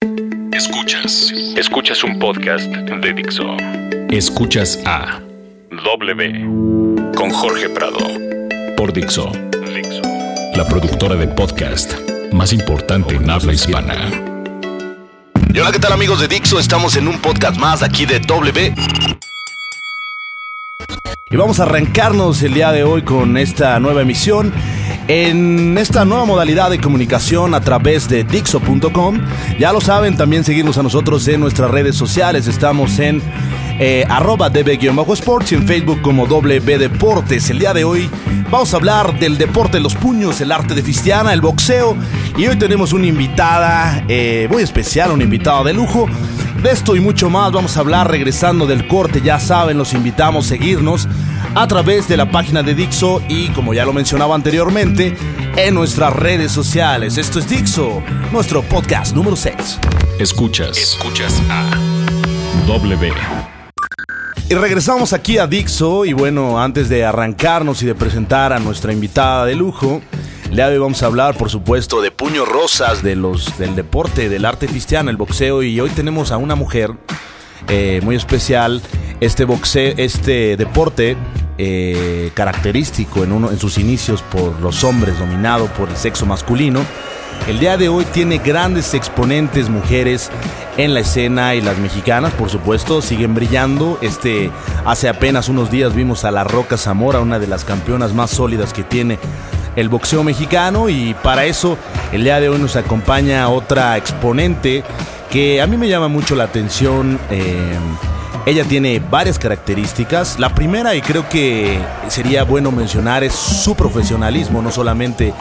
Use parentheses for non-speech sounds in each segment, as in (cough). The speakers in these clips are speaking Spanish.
Escuchas. Escuchas un podcast de Dixo. Escuchas a W con Jorge Prado por Dixo. Dixo. La productora de podcast más importante en habla hispana. Y hola, ¿qué tal amigos de Dixo? Estamos en un podcast más aquí de W. Y vamos a arrancarnos el día de hoy con esta nueva emisión en esta nueva modalidad de comunicación a través de Dixo.com. Ya lo saben, también seguirnos a nosotros en nuestras redes sociales. Estamos en eh, arroba db-sports y en Facebook como W Deportes. El día de hoy vamos a hablar del deporte de los puños, el arte de Fistiana, el boxeo. Y hoy tenemos una invitada eh, muy especial, una invitada de lujo. De esto y mucho más vamos a hablar regresando del corte. Ya saben, los invitamos a seguirnos a través de la página de Dixo y, como ya lo mencionaba anteriormente, en nuestras redes sociales. Esto es Dixo, nuestro podcast número 6. Escuchas. Escuchas a W. Y regresamos aquí a Dixo y bueno, antes de arrancarnos y de presentar a nuestra invitada de lujo, le hoy vamos a hablar, por supuesto, de puños rosas, de los, del deporte, del arte cristiano, el boxeo. Y hoy tenemos a una mujer eh, muy especial. Este boxeo, este deporte eh, característico en, uno, en sus inicios por los hombres, dominado por el sexo masculino. El día de hoy tiene grandes exponentes mujeres en la escena y las mexicanas, por supuesto, siguen brillando. Este, hace apenas unos días vimos a La Roca Zamora, una de las campeonas más sólidas que tiene el boxeo mexicano y para eso el día de hoy nos acompaña otra exponente que a mí me llama mucho la atención. Eh, ella tiene varias características. La primera, y creo que sería bueno mencionar, es su profesionalismo, no solamente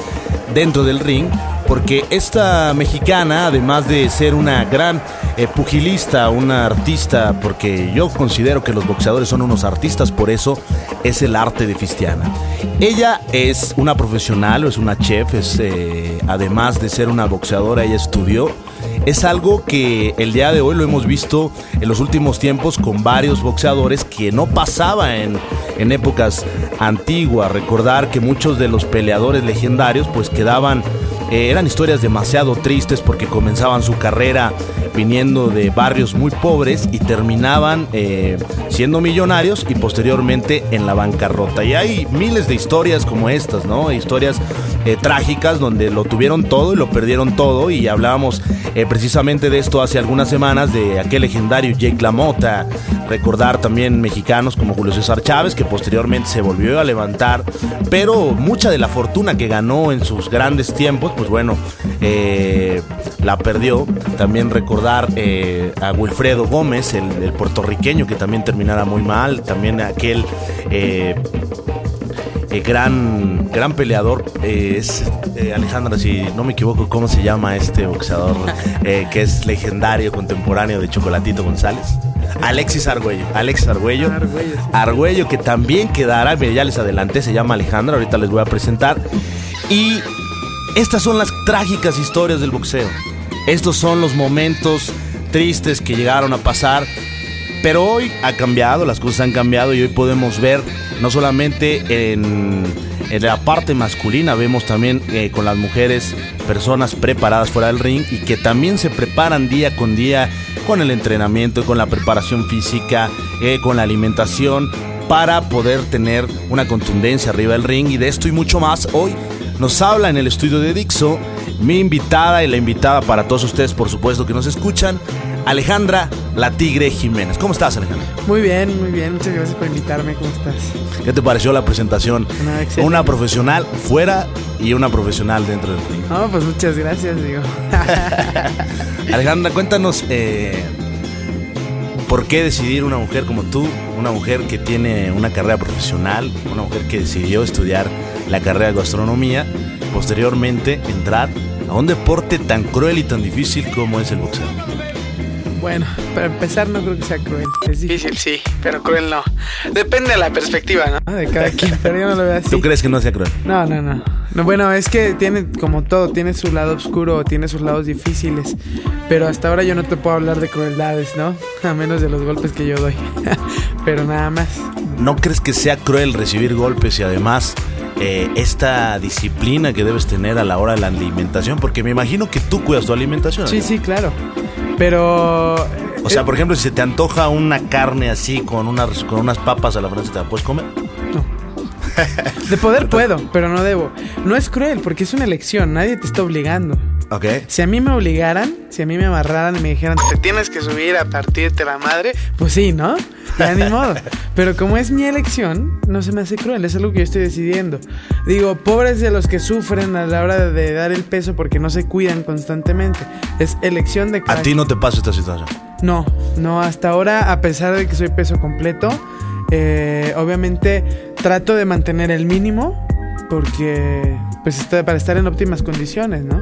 dentro del ring, porque esta mexicana, además de ser una gran eh, pugilista, una artista, porque yo considero que los boxeadores son unos artistas, por eso es el arte de Fistiana. Ella es una profesional, es una chef, es, eh, además de ser una boxeadora, ella estudió es algo que el día de hoy lo hemos visto en los últimos tiempos con varios boxeadores que no pasaba en, en épocas antiguas. Recordar que muchos de los peleadores legendarios pues quedaban eh, eran historias demasiado tristes porque comenzaban su carrera viniendo de barrios muy pobres y terminaban eh, siendo millonarios y posteriormente en la bancarrota. Y hay miles de historias como estas, ¿no? Historias eh, trágicas donde lo tuvieron todo y lo perdieron todo y hablábamos precisamente de esto hace algunas semanas de aquel legendario Jake LaMotta, recordar también mexicanos como Julio César Chávez que posteriormente se volvió a levantar, pero mucha de la fortuna que ganó en sus grandes tiempos pues bueno, eh, la perdió. También recordar eh, a Wilfredo Gómez, el, puertorriqueño, que también terminara muy mal. También aquel eh, gran, gran peleador es Alejandra, si no me equivoco, ¿cómo se llama este boxeador que es legendario, contemporáneo de Chocolatito González? Alexis Argüello. Alexis Argüello. Argüello, que también quedará, ya les adelanté, se llama Alejandra, ahorita les voy a presentar. Y estas son las trágicas historias del boxeo. Estos son los momentos tristes que llegaron a pasar. Pero hoy ha cambiado, las cosas han cambiado y hoy podemos ver no solamente en, la parte masculina, vemos también eh, con las mujeres personas preparadas fuera del ring y que también se preparan día con día con el entrenamiento, con la preparación física, eh, con la alimentación para poder tener una contundencia arriba del ring y de esto y mucho más hoy nos habla en el estudio de Dixo mi invitada y la invitada para todos ustedes, por supuesto, que nos escuchan, Alejandra La Tigre Jiménez. ¿Cómo estás, Alejandra? Muy bien, muy bien. Muchas gracias por invitarme. ¿Cómo estás? ¿Qué te pareció la presentación? una profesional fuera y una profesional dentro del ring. No, pues muchas gracias, digo. (laughs) Alejandra, cuéntanos. Eh, ¿Por qué decidir una mujer como tú, una mujer que tiene una carrera profesional, una mujer que decidió estudiar la carrera de gastronomía, posteriormente entrar a un deporte tan cruel y tan difícil como es el boxeo? Bueno, para empezar no creo que sea cruel. Es difícil, sí, pero cruel no. Depende de la perspectiva, ¿no? Ah, de cada quien, pero yo no lo veo así. ¿Tú crees que no sea cruel? No, no, no. no bueno, es que tiene, como todo, tiene su lado oscuro, tiene sus lados difíciles. Pero hasta ahora yo no te puedo hablar de crueldades, ¿no? A menos de los golpes que yo doy. (laughs) pero nada más. ¿No crees que sea cruel recibir golpes y además eh, esta disciplina que debes tener a la hora de la alimentación? Porque me imagino que tú cuidas tu alimentación. Sí, sí, claro. Pero... O sea, por ejemplo, si se te antoja una carne así con unas, con unas papas a la francesa, ¿te la puedes comer? No. De poder (laughs) puedo, pero no debo. No es cruel porque es una elección, nadie te está obligando. Ok. Si a mí me obligaran, si a mí me amarraran y me dijeran, te tienes que subir a partirte la madre, pues sí, ¿no? Ya ni (laughs) modo. Pero como es mi elección, no se me hace cruel, es algo que yo estoy decidiendo. Digo, pobres de los que sufren a la hora de dar el peso porque no se cuidan constantemente. Es elección de cada... ¿A ti no te pasa esta situación? No, no, hasta ahora, a pesar de que soy peso completo, eh, obviamente trato de mantener el mínimo porque pues está para estar en óptimas condiciones, ¿no?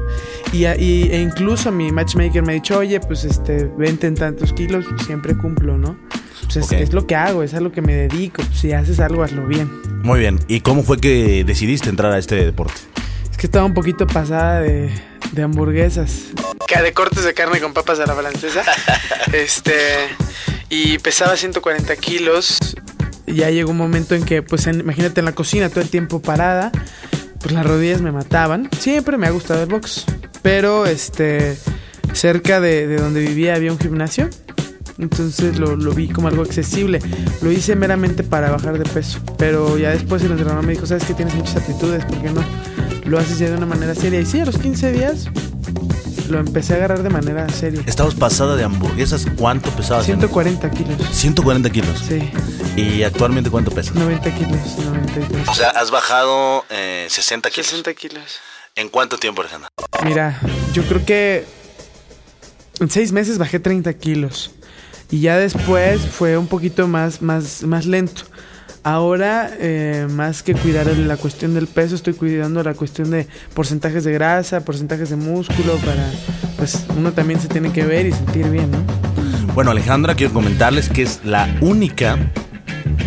Y, e incluso mi matchmaker me ha dicho, oye, pues este, vente en tantos kilos, siempre cumplo, ¿no? Pues es, lo que hago, es a lo que me dedico. Si haces algo, hazlo bien. Muy bien. ¿Y cómo fue que decidiste entrar a este deporte? Es que estaba un poquito pasada de, de hamburguesas. De cortes de carne con papas a la francesa. (laughs) este. Y pesaba 140 kilos ya llegó un momento en que, pues imagínate en la cocina todo el tiempo parada, pues las rodillas me mataban. Siempre me ha gustado el box, pero este cerca de, donde vivía había un gimnasio. Entonces lo, vi como algo accesible. Lo hice meramente para bajar de peso. Pero ya después el entrenador me dijo, sabes que tienes muchas aptitudes, ¿por qué no? Lo haces ya de una manera seria. Y sí, a los 15 días lo empecé a agarrar de manera seria. Estabas pasada de hamburguesas, ¿cuánto pesabas? 140 kilos. 140 kilos. Sí. ¿Y actualmente cuánto pesas? 90 kilos, 93. O sea, has bajado 60 eh, kilos. 60 kilos. ¿En cuánto tiempo, Alejandra? Mira, yo creo que en seis meses bajé 30 kilos. Y ya después fue un poquito más, más, más lento. Ahora, eh, más que cuidar la cuestión del peso, estoy cuidando la cuestión de porcentajes de grasa, porcentajes de músculo, para, pues uno también se tiene que ver y sentir bien, ¿no? Bueno, Alejandra, quiero comentarles que es la única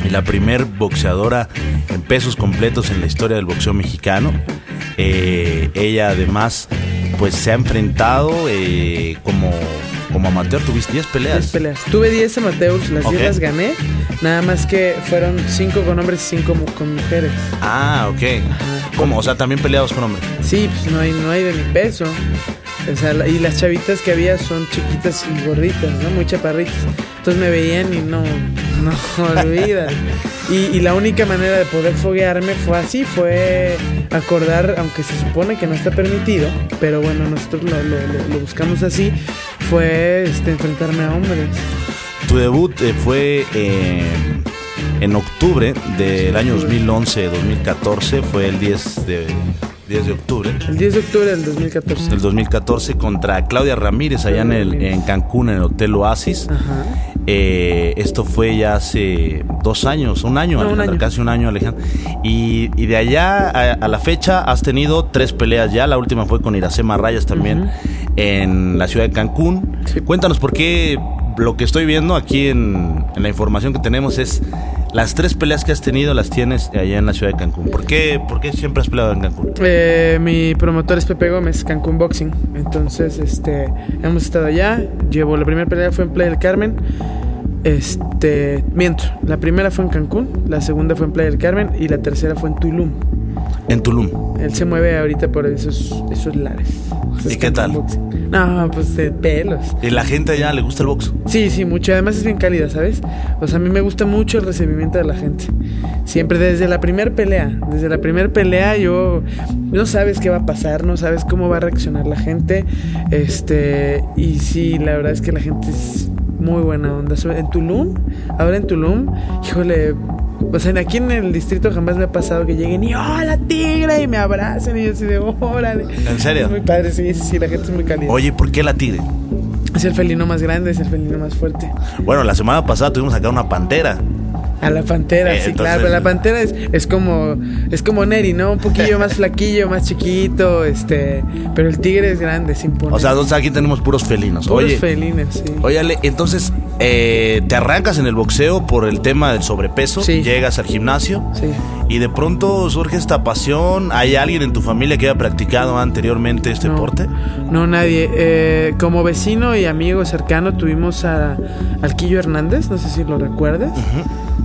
y la primer boxeadora en pesos completos en la historia del boxeo mexicano. Eh, ella además, pues se ha enfrentado eh, como como amateur tuviste 10 peleas. 10 peleas. Tuve 10 amateurs, las 10 las gané. Nada más que fueron 5 con hombres y 5 con mujeres. Ah, ok. ¿Cómo? O sea, también peleados con hombres. Sí, pues no hay, no hay de mi peso. O sea, y las chavitas que había son chiquitas y gorditas, ¿no? Muy chaparritas. Entonces me veían y no, no olvidan. Y, la única manera de poder foguearme fue así, fue acordar, aunque se supone que no está permitido, pero bueno, nosotros lo, buscamos así, fue este, enfrentarme a hombres. Tu debut eh, fue eh, en octubre del año 2011-2014, fue el 10 de 10 de octubre. El 10 de octubre del 2014. Del 2014 contra Claudia Ramírez allá en, el, en Cancún, en el Hotel Oasis. Eh, esto fue ya hace dos años, un año, casi un año, Alejandro. Y, de allá a, la fecha has tenido tres peleas ya. La última fue con Iracema Rayas también en la ciudad de Cancún. Cuéntanos por qué lo que estoy viendo aquí en, en la información que tenemos es las tres peleas que has tenido las tienes allá en la ciudad de Cancún. ¿Por qué, por qué siempre has peleado en Cancún? Eh, mi promotor es Pepe Gómez, Cancún Boxing. Entonces, este, hemos estado allá. Llevo la primera pelea fue en Playa del Carmen. Este, miento. La primera fue en Cancún, la segunda fue en Playa del Carmen y la tercera fue en Tulum. En Tulum. Él se mueve ahorita por esos, esos lares. ¿Y qué tal? No, pues de pelos. ¿Y la gente allá le gusta el box? Sí, sí, mucho. Además es bien cálida, ¿sabes? O sea, a mí me gusta mucho el recibimiento de la gente. Siempre desde la primera pelea. Desde la primera pelea yo... No sabes qué va a pasar, no sabes cómo va a reaccionar la gente. Este... Y sí, la verdad es que la gente es muy buena onda. En Tulum, ahora en Tulum, híjole, o sea, aquí en el distrito jamás me ha pasado que lleguen y ¡Hola, tigre! Y me abracen y yo así de ¡Órale! ¿En serio? Es muy padre, sí, sí, la gente es muy cálida. Oye, ¿por qué la tigre? Es el felino más grande, es el felino más fuerte. Bueno, la semana pasada tuvimos acá una pantera. A la pantera, eh, sí, claro. Pero la pantera es, es como es como Neri, ¿no? Un poquillo más flaquillo, más chiquito, este. Pero el tigre es grande, es imponente. O sea, aquí tenemos puros felinos. Puros felinos, sí. Óyale, entonces, eh, te arrancas en el boxeo por el tema del sobrepeso, llegas al gimnasio y de pronto surge esta pasión. ¿Hay alguien en tu familia que haya practicado anteriormente este deporte? No, nadie. Eh, como vecino y amigo cercano tuvimos a Alquillo Hernández, no sé si lo recuerdes.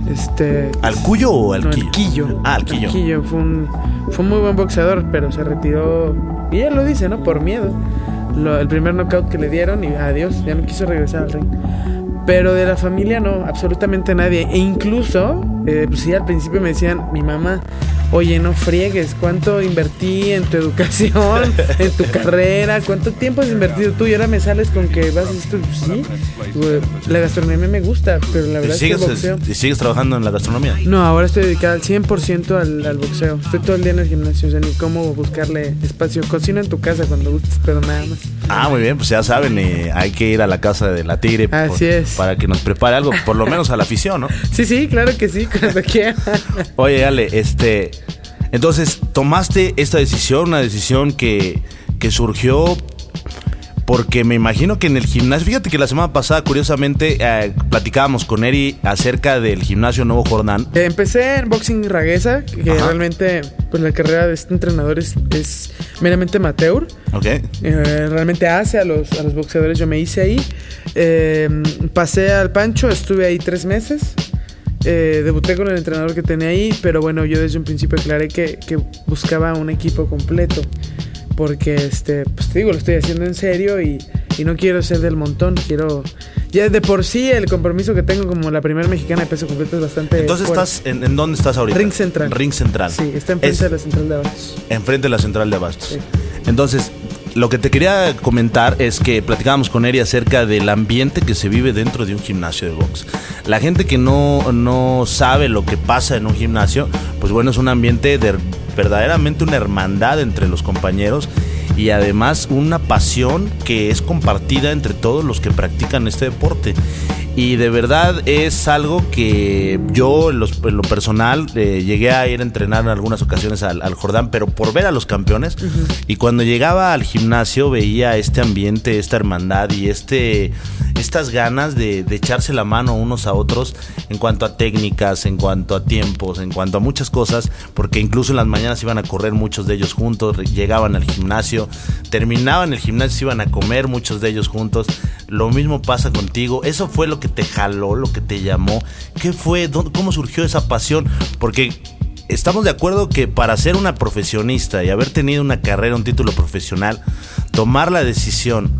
Este, ¿Alcuyo o Alquillo? Ah, Alquillo. Fue un, fue un muy buen boxeador, pero se retiró, y él lo dice, ¿no? Por miedo. el primer knockout que le dieron y adiós, ya no quiso regresar al ring. Pero de la familia no, absolutamente nadie. E incluso, eh, pues sí, al principio me decían, mi mamá, oye, no friegues, ¿cuánto invertí en tu educación, (laughs) en tu carrera? ¿Cuánto tiempo has invertido tú? Y ahora me sales con que vas a esto. Pues sí, la gastronomía me gusta, pero la verdad es que el boxeo... ¿Y sigues trabajando en la gastronomía? No, ahora estoy dedicada al 100% al, al, boxeo. Estoy todo el día en el gimnasio, o sea, ni cómo buscarle espacio. Cocina en tu casa cuando gustes, pero nada más. Ah, muy bien, pues ya saben, eh, hay que ir a la casa de la Tigre. Así es. Para que nos prepare algo, por lo menos a la afición, ¿no? Sí, sí, claro que sí, cuando (laughs) quiera. Oye, Ale, este... Entonces, tomaste esta decisión, una decisión que, que surgió porque me imagino que en el gimnasio, fíjate que la semana pasada, curiosamente, eh, platicábamos con Eri acerca del gimnasio Nuevo Jordán. Empecé en boxing raguesa, que realmente, pues la carrera de este entrenador es, meramente amateur. Ok. Eh, realmente hace a los, a los boxeadores, yo me hice ahí. Eh, pasé al Pancho, estuve ahí tres meses. Eh, debuté con el entrenador que tenía ahí, pero bueno, yo desde un principio aclaré que, buscaba un equipo completo. Porque, este, pues te digo, lo estoy haciendo en serio y, no quiero ser del montón, quiero... Ya de por sí el compromiso que tengo como la primera mexicana de peso completo es bastante... Entonces, estás ¿en, dónde estás ahorita? Ring Central. Ring Central. Sí, está enfrente de la Central de Abastos. Enfrente de la Central de Abastos. Entonces, lo que te quería comentar es que platicábamos con Eri acerca del ambiente que se vive dentro de un gimnasio de box. La gente que no, no sabe lo que pasa en un gimnasio, pues bueno, es un ambiente de verdaderamente una hermandad entre los compañeros y además una pasión que es compartida entre todos los que practican este deporte. Y de verdad es algo que yo en, lo personal eh, llegué a ir a entrenar en algunas ocasiones al, Jordán, pero por ver a los campeones. Y cuando llegaba al gimnasio veía este ambiente, esta hermandad y este estas ganas de, de, echarse la mano unos a otros en cuanto a técnicas, en cuanto a tiempos, en cuanto a muchas cosas, porque incluso en las mañanas iban a correr muchos de ellos juntos, llegaban al gimnasio, terminaban el gimnasio, iban a comer muchos de ellos juntos. Lo mismo pasa contigo. Eso fue lo que te jaló, lo que te llamó. ¿Qué fue? ¿Cómo surgió esa pasión? Porque estamos de acuerdo que para ser una profesionista y haber tenido una carrera, un título profesional, tomar la decisión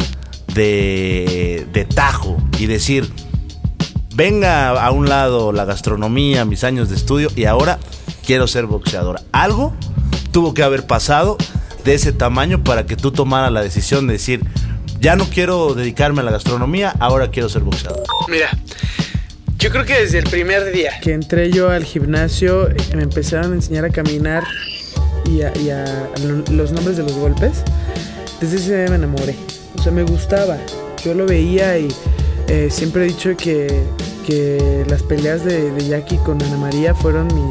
de, de tajo y decir, venga a un lado la gastronomía, mis años de estudio y ahora quiero ser boxeadora. Algo tuvo que haber pasado de ese tamaño para que tú tomaras la decisión de decir, ya no quiero dedicarme a la gastronomía, ahora quiero ser boxeador? Mira, yo creo que desde el primer día que entré yo al gimnasio, me empezaron a enseñar a caminar y a, los nombres de los golpes. Desde ese día me enamoré. O sea, me gustaba. Yo lo veía y eh, siempre he dicho que, que las peleas de, de Jackie con Ana María fueron mi,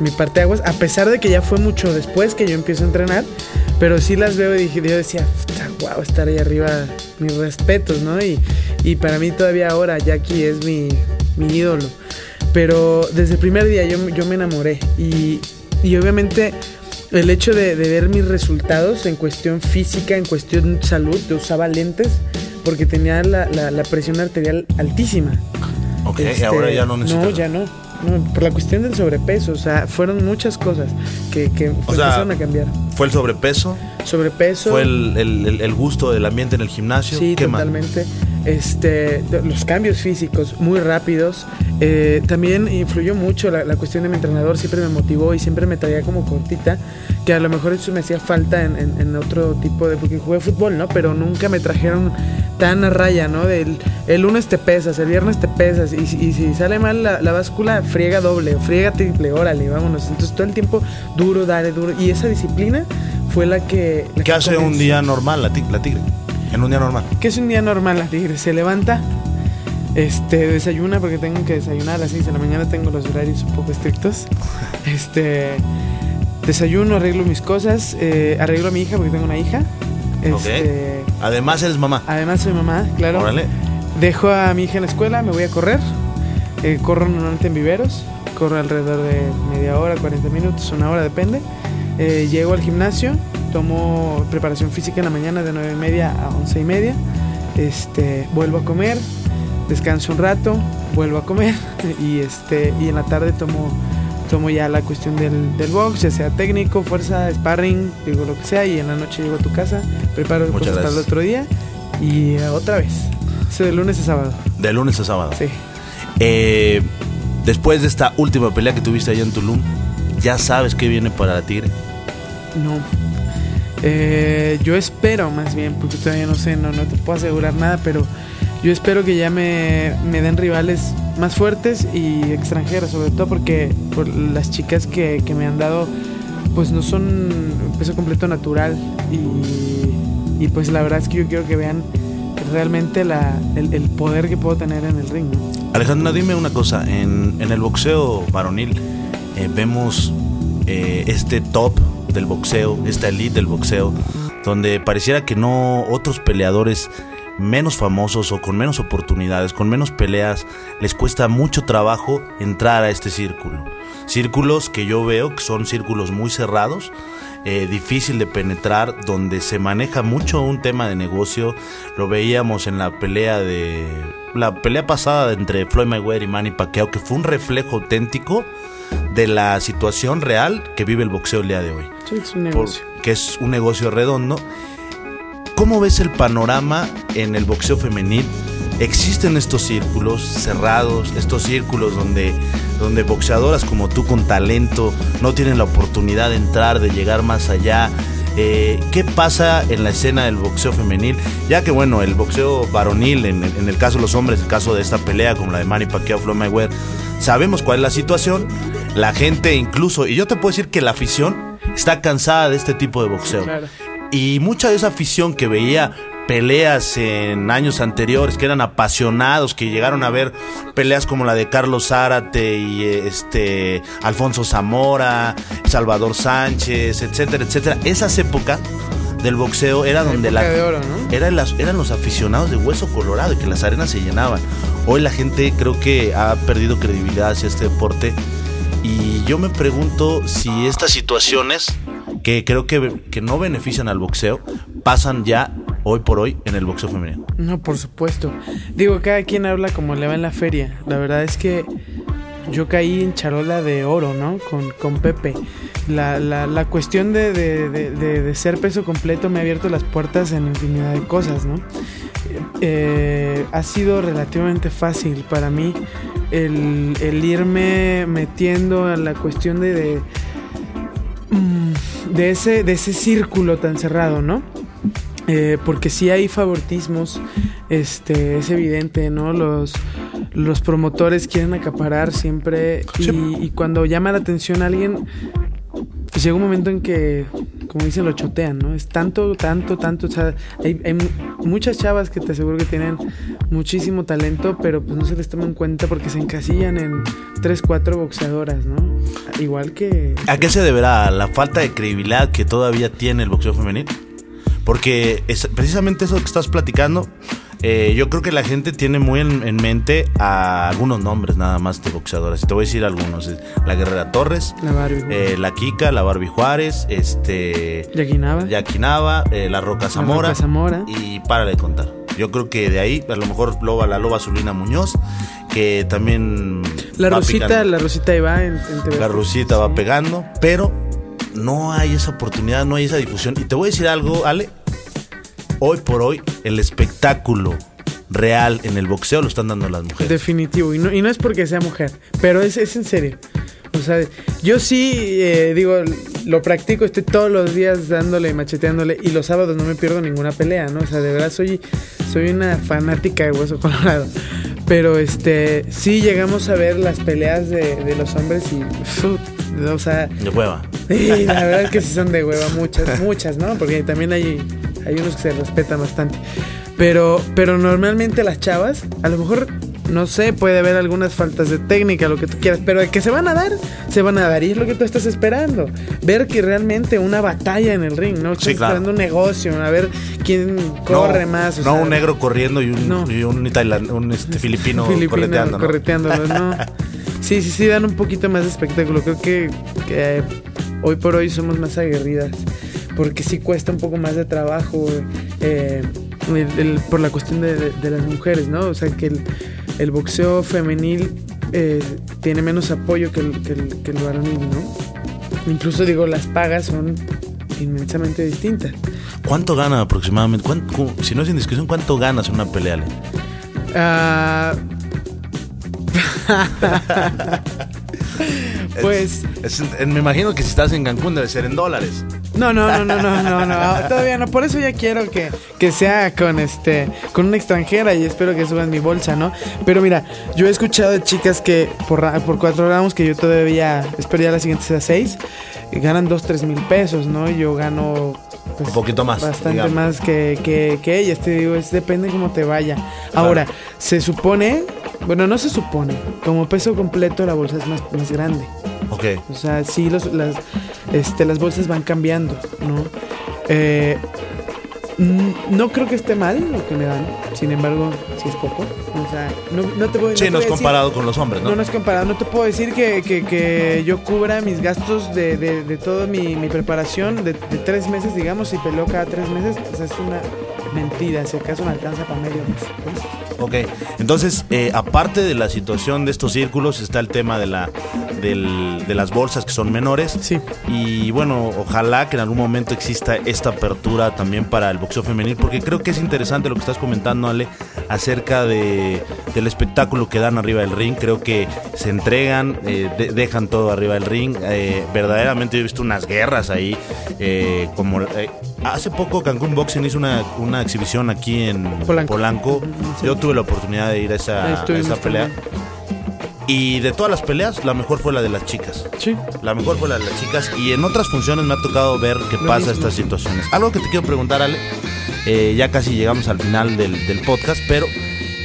mi parte de aguas, a pesar de que ya fue mucho después que yo empiezo a entrenar, pero sí las veo y dije, yo decía, wow, estar ahí arriba, mis respetos, ¿no? Y, y para mí todavía ahora Jackie es mi, mi ídolo. Pero desde el primer día yo, yo me enamoré y, y obviamente el hecho de, de, ver mis resultados en cuestión física, en cuestión salud, yo usaba lentes porque tenía la, la, presión arterial altísima. Ok, este, ahora ya no necesito. No, ya no por la cuestión del sobrepeso, o sea, fueron muchas cosas que, que empezaron a cambiar. ¿Fue el sobrepeso? Sobrepeso. ¿Fue el, gusto del ambiente en el gimnasio? Sí, totalmente. Este, los cambios físicos muy rápidos. Eh, también influyó mucho la, cuestión de mi entrenador, siempre me motivó y siempre me traía como cortita, que a lo mejor eso me hacía falta en, en otro tipo de, porque jugué fútbol, ¿no? Pero nunca me trajeron tan a raya, ¿no? Del, el lunes te pesas, el viernes te pesas, y, si sale mal la, báscula, friega doble, friega triple, órale, vámonos. Entonces todo el tiempo duro, dale, duro. Y esa disciplina fue la que... ¿Qué hace un día normal la, tigre? En un día normal. ¿Qué es un día normal la tigre? Se levanta, este, desayuna porque tengo que desayunar a las 6 de la mañana, tengo los horarios un poco estrictos. (laughs) Este, desayuno, arreglo mis cosas, eh, arreglo a mi hija porque tengo una hija. Este, Además eres mamá. Además soy mamá, claro. dejo a mi hija en la escuela, me voy a correr. Eh, corro normalmente en viveros, corro alrededor de media hora, 40 minutos, una hora, depende. Eh, llego al gimnasio, tomo preparación física en la mañana de 9 y media a 11 y media. Este, vuelvo a comer, descanso un rato, vuelvo a comer (laughs) y, este, y en la tarde tomo, tomo ya la cuestión del, del box, ya sea técnico, fuerza, sparring, digo lo que sea, y en la noche llego a tu casa, preparo cosas para el otro día y otra vez. de lunes a sábado. De lunes a sábado. Sí. Eh, después de esta última pelea que tuviste allá en Tulum, ¿ya sabes qué viene para la Tigre? No. Eh, yo espero más bien, porque todavía no sé, no, no te puedo asegurar nada, pero yo espero que ya me, me den rivales más fuertes y extranjeras, sobre todo porque por las chicas que, que me han dado, pues no son peso completo natural y, y, pues la verdad es que yo quiero que vean realmente la, el, el, poder que puedo tener en el ring. Alejandra, dime una cosa, en, en el boxeo varonil eh, vemos eh, este top del boxeo, esta elite del boxeo, donde pareciera que no otros peleadores menos famosos o con menos oportunidades, con menos peleas, les cuesta mucho trabajo entrar a este círculo. Círculos que yo veo que son círculos muy cerrados, eh, difícil de penetrar, donde se maneja mucho un tema de negocio. Lo veíamos en la pelea de la pelea pasada entre Floyd Mayweather y Manny Pacquiao, que fue un reflejo auténtico de la situación real que vive el boxeo el día de hoy. Sí, es un negocio. que es un negocio redondo ¿Cómo ves el panorama en el boxeo femenil? Existen estos círculos cerrados, estos círculos donde, donde boxeadoras como tú con talento no tienen la oportunidad de entrar, de llegar más allá. Eh, ¿Qué pasa en la escena del boxeo femenil? Ya que bueno, el boxeo varonil, en, en el caso de los hombres, el caso de esta pelea como la de Manny Pacquiao, Floyd Mayweather, sabemos cuál es la situación. La gente incluso, y yo te puedo decir que la afición está cansada de este tipo de boxeo. Claro. Y mucha de esa afición que veía peleas en años anteriores, que eran apasionados, que llegaron a ver peleas como la de Carlos Zárate y este Alfonso Zamora, Salvador Sánchez, etcétera, etcétera. Esas épocas del boxeo era donde la, de oro, ¿no? eran, las, eran los aficionados de hueso colorado y que las arenas se llenaban. Hoy la gente creo que ha perdido credibilidad hacia este deporte y yo me pregunto si estas situaciones que creo que, que no benefician al boxeo pasan ya hoy por hoy en el boxeo femenino. No, por supuesto. Digo, cada quien habla como le va en la feria. La verdad es que yo caí en charola de oro, ¿no? Con, con Pepe. La, la, la cuestión de, de, de, ser peso completo me ha abierto las puertas en infinidad de cosas, ¿no? Eh, ha sido relativamente fácil para mí el, el irme metiendo a la cuestión de, mm, de, ese, de ese círculo tan cerrado, ¿no? Eh, porque si hay favoritismos, este, es evidente, ¿no? Los, los promotores quieren acaparar siempre y, y, cuando llama la atención a alguien, pues llega un momento en que, como dicen, lo chotean, ¿no? Es tanto, tanto, tanto, o sea, hay, hay muchas chavas que te aseguro que tienen muchísimo talento, pero pues no se les toma en cuenta porque se encasillan en 3, 4 boxeadoras, ¿no? Igual que... ¿A qué se deberá la falta de credibilidad que todavía tiene el boxeo femenil? Porque es precisamente eso que estás platicando, eh, yo creo que la gente tiene muy en, en, mente a algunos nombres nada más de boxeadoras. Te voy a decir algunos. La Guerrera Torres, la, Barbie, eh, la Kika, la Barbie Juárez, este... Yaquinaba. Yaquinaba, eh, la Roca Zamora. La Roca Zamora. Y para de contar. Yo creo que de ahí, a lo mejor Loba, la Loba Zulina Muñoz, que también... La Rosita, la Rosita ahí va en, en La Rosita sí. va pegando, pero no hay esa oportunidad, no hay esa difusión. Y te voy a decir algo, Ale. Hoy por hoy, el espectáculo real en el boxeo lo están dando las mujeres. Definitivo. Y no, y no es porque sea mujer, pero es, es en serio. O sea, yo sí, eh, digo, lo practico, estoy todos los días dándole, macheteándole, y los sábados no me pierdo ninguna pelea, ¿no? O sea, de verdad soy, soy una fanática de hueso colorado. Pero este, sí llegamos a ver las peleas de, de los hombres y, o sea... De hueva. Sí, la verdad es que sí (laughs) son de hueva, muchas, muchas, ¿no? Porque también hay, hay unos que se respetan bastante. Pero, pero normalmente las chavas, a lo mejor no sé, puede haber algunas faltas de técnica, lo que tú quieras, pero que se van a dar, se van a dar y es lo que tú estás esperando. Ver que realmente una batalla en el ring, ¿no? Estás esperando un negocio, a ver quién corre más. no un negro corriendo y un, un, este, filipino, (laughs) correteando. ¿no? (laughs) Sí, sí, sí, dan un poquito más de espectáculo. Creo que, hoy por hoy somos más aguerridas. Porque sí cuesta un poco más de trabajo eh, por la cuestión de, las mujeres, ¿no? O sea, que el, boxeo femenil eh, tiene menos apoyo que el, que el, varonil, ¿no? Incluso digo, las pagas son inmensamente distintas. ¿Cuánto gana aproximadamente? si no es indiscreción, ¿cuánto ganas en una pelea? Ah... (laughs) (laughs) pues. me imagino que si estás en Cancún debe ser en dólares. No, no, no, no, no, no, no, (laughs) todavía no. Por eso ya quiero que, que sea con este, con una extranjera y espero que suban mi bolsa, ¿no? Pero mira, yo he escuchado de chicas que por, por cuatro gramos, que yo todavía espero ya la siguiente sea seis, ganan dos, tres mil pesos, ¿no? Yo gano pues, un poquito más. Bastante más que, que, que ellas, te digo, es, depende cómo te vaya. Ahora, se supone bueno, no se supone. Como peso completo la bolsa es más, más grande. Ok. O sea, sí, los, las, este, las bolsas van cambiando, ¿no? Eh, no creo que esté mal lo que me dan. Sin embargo, si es poco. O sea, no, no te puedo Sí, no, es comparado con los hombres, ¿no? No, no es comparado. No te puedo decir que, que, que yo cubra mis gastos de, de, de toda mi, mi, preparación de, de, tres meses, digamos, y peleo cada tres meses. O sea, es una mentira. Si acaso me alcanza para medio mes. Pues. Ok, entonces, eh, aparte de la situación de estos círculos, está el tema de, la, de las bolsas que son menores. Sí. Y bueno, ojalá que en algún momento exista esta apertura también para el boxeo femenil, porque creo que es interesante lo que estás comentando, Ale, acerca de, del espectáculo que dan arriba del ring. Creo que se entregan, eh, dejan todo arriba del ring. Eh, verdaderamente he visto unas guerras ahí, como hace poco Cancún Boxing hizo una, una exhibición aquí en Polanco. Yo tuve la oportunidad de ir a esa, pelea. Y de todas las peleas, la mejor fue la de las chicas. Sí. La mejor fue la de las chicas. Y en otras funciones me ha tocado ver qué pasa estas situaciones. Algo que te quiero preguntar, Ale. Eh, ya casi llegamos al final del, podcast, pero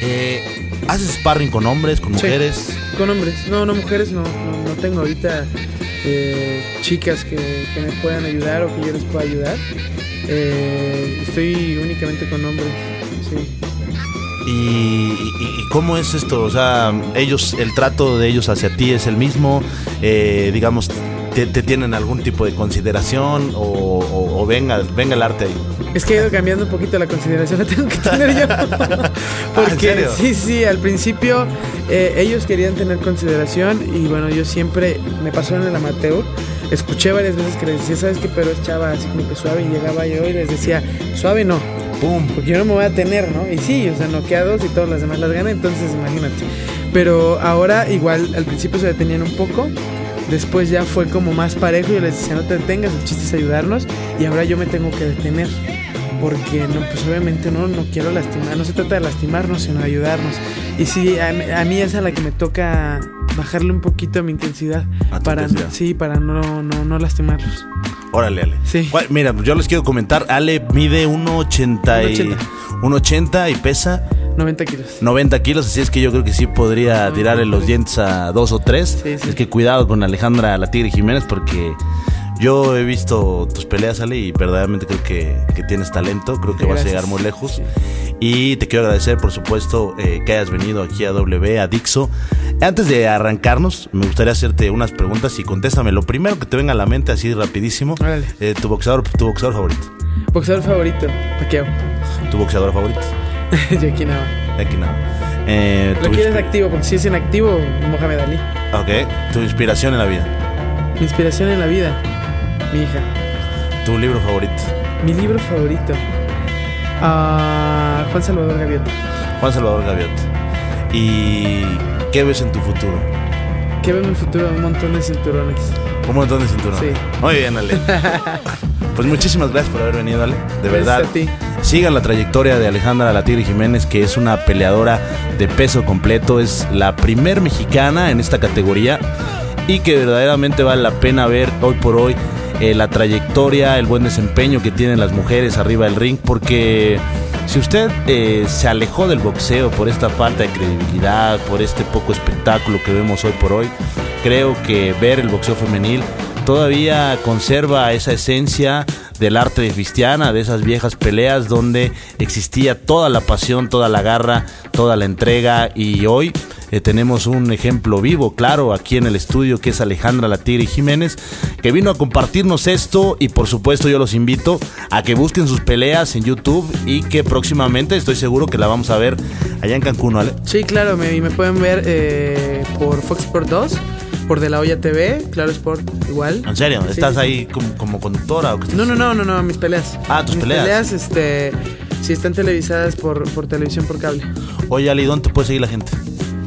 eh, ¿haces sparring con hombres, con mujeres? con hombres. No, no, mujeres no. No, tengo ahorita eh, chicas que, me puedan ayudar o que yo les pueda ayudar. Estoy únicamente con hombres. Sí. ¿Y, cómo es esto? O sea, ellos, el trato de ellos hacia ti es el mismo, eh, digamos, te, tienen algún tipo de consideración o, venga, venga el arte ahí. Es que ha ido cambiando un poquito la consideración, la tengo que tener yo. (laughs) Porque, ¿En serio? Sí, sí, al principio eh, ellos querían tener consideración y bueno, yo siempre me pasó en el amateur. Escuché varias veces que les decía, ¿sabes qué? Pero es chava, así como que suave. Y llegaba yo y les decía, suave no, ¡pum! Porque yo no me voy a tener, ¿no? Y sí, o sea, noqueados y todas las demás las gané, entonces imagínate. Pero ahora igual al principio se detenían un poco, después ya fue como más parejo y yo les decía, no te detengas, el chiste es ayudarnos y ahora yo me tengo que detener. Porque no, pues obviamente no, no quiero lastimar, no se trata de lastimarnos, sino de ayudarnos. Y sí, a, mí es a la que me toca bajarle un poquito a mi intensidad. para, Sí, para no, no, no lastimarlos. Órale, Ale. Sí. Mira, yo les quiero comentar, Ale mide 1,80 y, 1,80 y pesa 90 kilos. 90 kilos, así es que yo creo que sí podría tirarle los dientes a dos o tres. Sí, Es que cuidado con Alejandra La Tigre Jiménez porque yo he visto tus peleas, Ale, y verdaderamente creo que, tienes talento, creo que vas a llegar muy lejos. Y te quiero agradecer, por supuesto, eh, que hayas venido aquí a W, a Dixo. Antes de arrancarnos, me gustaría hacerte unas preguntas y contéstame lo primero que te venga a la mente, así rapidísimo. Eh, tu, boxeador, tu boxeador favorito. Boxeador favorito, Paquiao. ¿Tu boxeador favorito? (laughs) Jackie Nava. Jackie Nava. Eh, lo quieres activo, porque si es inactivo, Mohamed Ali. Ok. ¿Tu inspiración en la vida? Mi inspiración en la vida, mi hija. ¿Tu libro favorito? Mi libro favorito. Ah, Juan Salvador Gaviota. Juan Salvador Gaviota. ¿Y qué ves en tu futuro? ¿Qué veo en mi futuro? Un montón de cinturones. Un montón de cinturones. Sí. Muy bien, Ale. (laughs) pues muchísimas gracias por haber venido, Ale. De verdad. A ti. Sigan la trayectoria de Alejandra La Tigre Jiménez, que es una peleadora de peso completo. Es la primer mexicana en esta categoría y que verdaderamente vale la pena ver hoy por hoy eh, la trayectoria, el buen desempeño que tienen las mujeres arriba del ring, porque Si usted eh, se alejó del boxeo por esta falta de credibilidad, por este poco espectáculo que vemos hoy por hoy, creo que ver el boxeo femenil todavía conserva esa esencia del arte de cristiana, de esas viejas peleas donde existía toda la pasión, toda la garra, toda la entrega y hoy eh, tenemos un ejemplo vivo, claro, aquí en el estudio que es Alejandra La Tigre Jiménez, que vino a compartirnos esto y por supuesto yo los invito a que busquen sus peleas en YouTube y que próximamente estoy seguro que la vamos a ver allá en Cancún, ¿vale? Sí, claro, me, me pueden ver eh, por Fox Sport 2 por De La Olla TV, Claro Sport, igual. ¿En serio? ¿Estás ahí como, conductora o qué No, no, no, no, no, mis peleas. Ah, tus mis peleas. peleas, este, sí están televisadas por, por televisión por cable. Oye, Ali, ¿dónde te puede seguir la gente?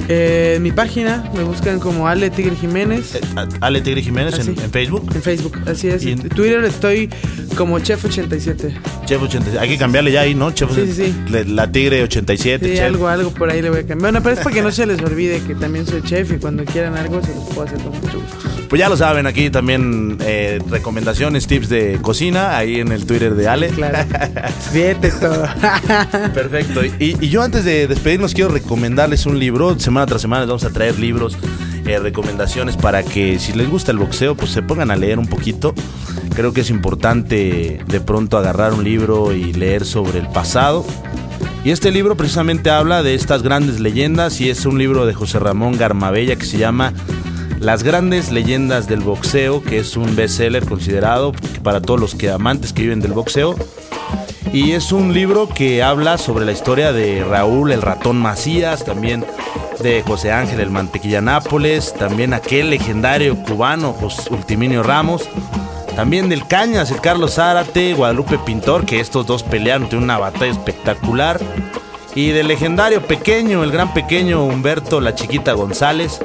Eh, en mi página me buscan como Ale Tigre Jiménez. Eh, Ale Tigre Jiménez en, Facebook. En Facebook, así es. En Twitter estoy como Chef87. Chef87. Hay que cambiarle ya ahí, ¿no? Chef sí, sí, sí. La Tigre 87. Sí, algo, algo por ahí le voy a cambiar. Bueno, pero es para que no se les olvide que también soy chef y cuando quieran algo se los puedo hacer con mucho gusto. Pues ya lo saben, aquí también eh, recomendaciones, tips de cocina, ahí en el Twitter de Ale. Claro. (laughs) Fíjate todo. Perfecto. Y, y, yo antes de despedirnos quiero recomendarles un libro. Semana tras semana vamos a traer libros, eh, recomendaciones para que si les gusta el boxeo, pues se pongan a leer un poquito. Creo que es importante de pronto agarrar un libro y leer sobre el pasado. Y este libro precisamente habla de estas grandes leyendas y es un libro de José Ramón Garmabella que se llama las grandes leyendas del boxeo, que es un bestseller considerado para todos los que amantes que viven del boxeo. Y es un libro que habla sobre la historia de Raúl el ratón Macías, también de José Ángel el Mantequilla Nápoles, también aquel legendario cubano José Ultiminio Ramos, también del Cañas, el Carlos Zárate, Guadalupe Pintor, que estos dos pelearon, tienen una batalla espectacular. Y del legendario pequeño, el gran pequeño Humberto La Chiquita González,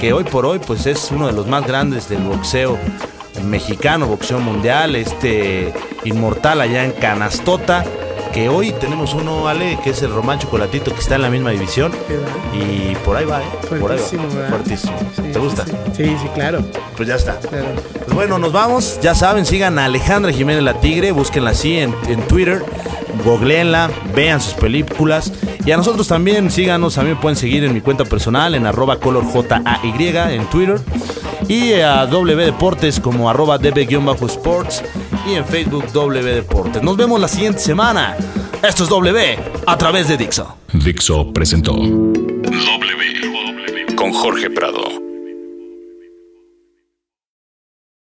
que hoy por hoy pues es uno de los más grandes del boxeo mexicano, boxeo mundial, este inmortal allá en Canastota, que hoy tenemos uno, Ale, que es el Román Chocolatito, que está en la misma división. Y por ahí va, ¿eh? Por ahí va. Fuertísimo. ¿Te gusta? Sí, sí, claro. Pues ya está. Pues bueno, nos vamos. Ya saben, sigan a Alejandra Jiménez La Tigre, búsquenla así en, en Twitter, googleenla, vean sus películas. Y a nosotros también, síganos, a mí me pueden seguir en mi cuenta personal en arroba colorjay en Twitter. Y a W Deportes como arroba db-sports y en Facebook W Deportes. Nos vemos la siguiente semana. Esto es W a través de Dixo. Dixo presentó W con Jorge Prado